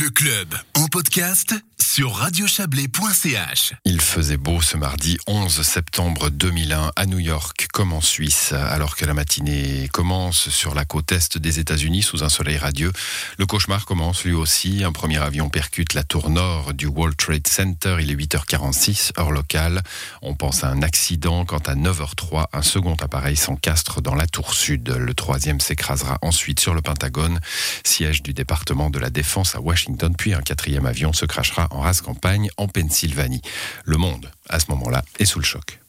Le club en podcast sur radiochablais.ch. Il faisait beau ce mardi 11 septembre 2001 à New York comme en Suisse. Alors que la matinée commence sur la côte est des États-Unis sous un soleil radieux, le cauchemar commence lui aussi. Un premier avion percute la tour nord du World Trade Center. Il est 8h46 heure locale. On pense à un accident quand à 9h03 un second appareil s'encastre dans la tour sud. Le troisième s'écrasera ensuite sur le Pentagone, siège du département de la défense à Washington. Puis un quatrième avion se crachera en campagne en Pennsylvanie. Le monde, à ce moment-là, est sous le choc.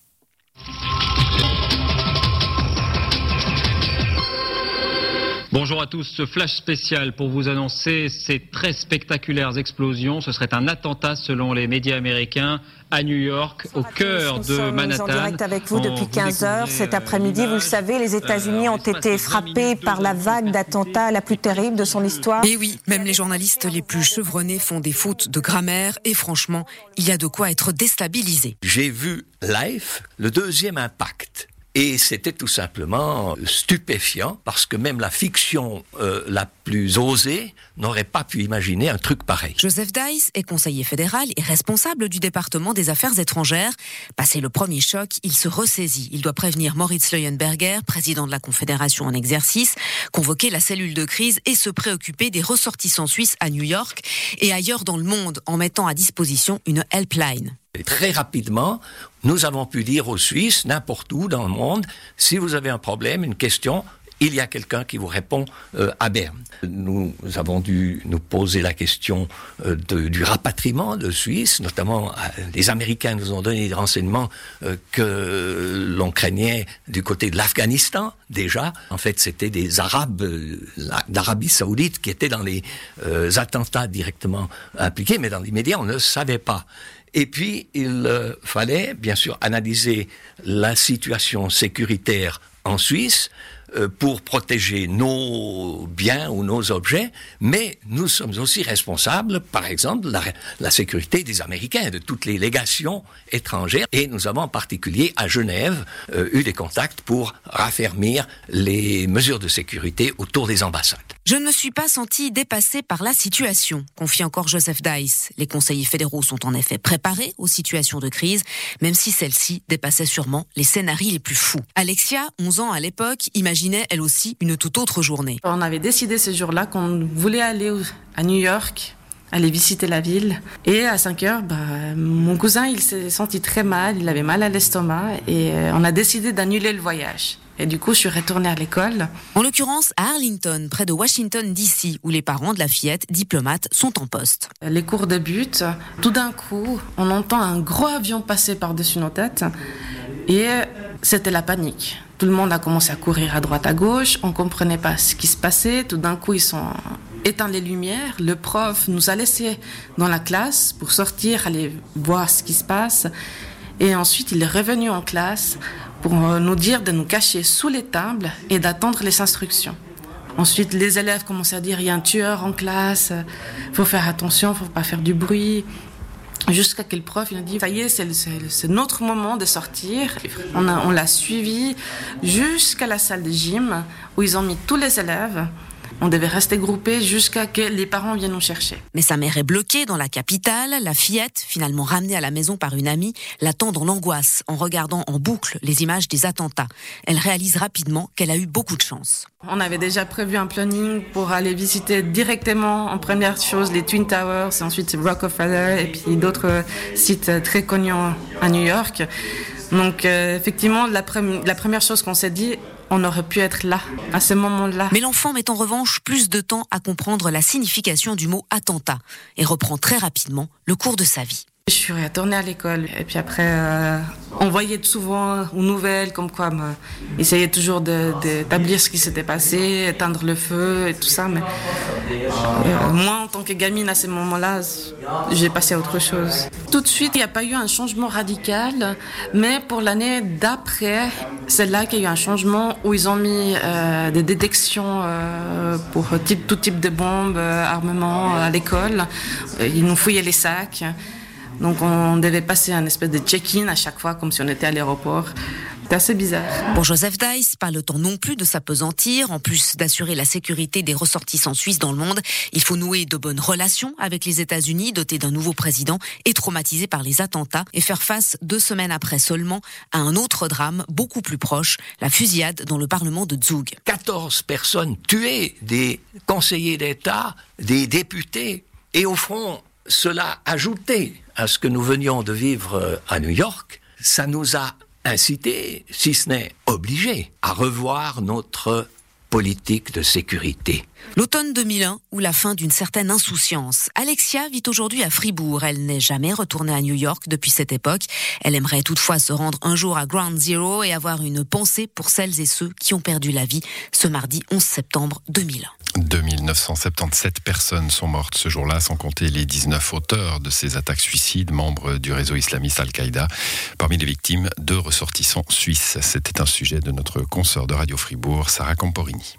Bonjour à tous, ce flash spécial pour vous annoncer ces très spectaculaires explosions. Ce serait un attentat selon les médias américains à New York, au cœur de Manhattan. en direct avec vous depuis 15 heures. Cet après-midi, vous le savez, les États-Unis ont été frappés par la vague d'attentats la plus terrible de son histoire. Et oui, même les journalistes les plus chevronnés font des fautes de grammaire et franchement, il y a de quoi être déstabilisé. J'ai vu live le deuxième impact. Et c'était tout simplement stupéfiant parce que même la fiction euh, la plus osée n'aurait pas pu imaginer un truc pareil. Joseph Dice est conseiller fédéral et responsable du département des affaires étrangères. Passé le premier choc, il se ressaisit. Il doit prévenir Moritz Leuenberger, président de la Confédération en exercice, convoquer la cellule de crise et se préoccuper des ressortissants suisses à New York et ailleurs dans le monde en mettant à disposition une helpline. Très rapidement, nous avons pu dire aux Suisses, n'importe où dans le monde, si vous avez un problème, une question, il y a quelqu'un qui vous répond euh, à Berne. Nous avons dû nous poser la question euh, du rapatriement de Suisse, notamment euh, les Américains nous ont donné des renseignements que l'on craignait du côté de l'Afghanistan déjà. En fait, c'était des Arabes d'Arabie saoudite qui étaient dans les attentats directement impliqués, mais dans les médias, on ne savait pas. Et puis, il euh, fallait, bien sûr, analyser la situation sécuritaire en Suisse euh, pour protéger nos biens ou nos objets, mais nous sommes aussi responsables, par exemple, de la, sécurité des Américains, de toutes les légations étrangères, et nous avons en particulier à Genève euh, eu des contacts pour raffermir les mesures de sécurité autour des ambassades. Je ne me suis pas senti dépassé par la situation, confie encore Joseph Dice. Les conseillers fédéraux sont en effet préparés aux situations de crise, même si celles-ci dépassaient sûrement les scénarios les plus fous. Alexia, 11 ans à l'époque, imaginait elle aussi une toute autre journée. On avait décidé ce jour-là qu'on voulait aller à New York, aller visiter la ville. Et à 5 heures, bah, mon cousin, il s'est senti très mal, il avait mal à l'estomac et euh, on a décidé d'annuler le voyage. Et du coup, je suis retournée à l'école. En l'occurrence, à Arlington, près de Washington, D.C., où les parents de la fillette, diplomate, sont en poste. Les cours débutent. Tout d'un coup, on entend un gros avion passer par-dessus nos têtes. Et c'était la panique. Tout le monde a commencé à courir à droite à gauche. On comprenait pas ce qui se passait. Tout d'un coup, ils sont éteint les lumières. Le prof nous a laissés dans la classe pour sortir, aller voir ce qui se passe. Et ensuite, il est revenu en classe pour nous dire de nous cacher sous les tables et d'attendre les instructions. Ensuite, les élèves commençaient à dire il y a un tueur en classe, faut faire attention, faut pas faire du bruit. Jusqu'à quel prof il a dit ça y est, c'est notre moment de sortir. On l'a suivi jusqu'à la salle de gym où ils ont mis tous les élèves. On devait rester groupés jusqu'à que les parents viennent nous chercher. Mais sa mère est bloquée dans la capitale. La fillette, finalement ramenée à la maison par une amie, l'attend dans l'angoisse en regardant en boucle les images des attentats. Elle réalise rapidement qu'elle a eu beaucoup de chance. On avait déjà prévu un planning pour aller visiter directement en première chose les Twin Towers, ensuite Rockefeller et puis d'autres sites très connus à New York. Donc euh, effectivement, la, pre la première chose qu'on s'est dit, on aurait pu être là, à ce moment-là. Mais l'enfant met en revanche plus de temps à comprendre la signification du mot attentat et reprend très rapidement le cours de sa vie. Je suis retournée à l'école et puis après, euh, on voyait souvent aux nouvelles comme quoi, me, essayait toujours d'établir de, ce qui s'était passé, éteindre le feu et tout ça. Mais euh, moi, en tant que gamine à ce moment-là, j'ai passé à autre chose. Tout de suite, il n'y a pas eu un changement radical, mais pour l'année d'après, c'est là qu'il y a eu un changement où ils ont mis euh, des détections pour tout type de bombes, armements à l'école. Ils nous fouillaient les sacs. Donc on devait passer un espèce de check-in à chaque fois, comme si on était à l'aéroport. C'est assez bizarre. Pour Joseph Dice, pas le temps non plus de s'apesantir. En plus d'assurer la sécurité des ressortissants suisses dans le monde, il faut nouer de bonnes relations avec les États-Unis, dotés d'un nouveau président et traumatisés par les attentats, et faire face deux semaines après seulement à un autre drame beaucoup plus proche, la fusillade dans le Parlement de Zug. 14 personnes tuées, des conseillers d'État, des députés, et au fond, cela ajouté à ce que nous venions de vivre à New York, ça nous a incité, si ce n'est obligé, à revoir notre politique de sécurité. L'automne 2001 ou la fin d'une certaine insouciance. Alexia vit aujourd'hui à Fribourg. Elle n'est jamais retournée à New York depuis cette époque. Elle aimerait toutefois se rendre un jour à Ground Zero et avoir une pensée pour celles et ceux qui ont perdu la vie ce mardi 11 septembre 2001. 2977 personnes sont mortes ce jour-là, sans compter les 19 auteurs de ces attaques suicides, membres du réseau islamiste Al-Qaïda. Parmi les victimes, deux ressortissants suisses. C'était un sujet de notre consoeur de Radio Fribourg, Sarah Camporini.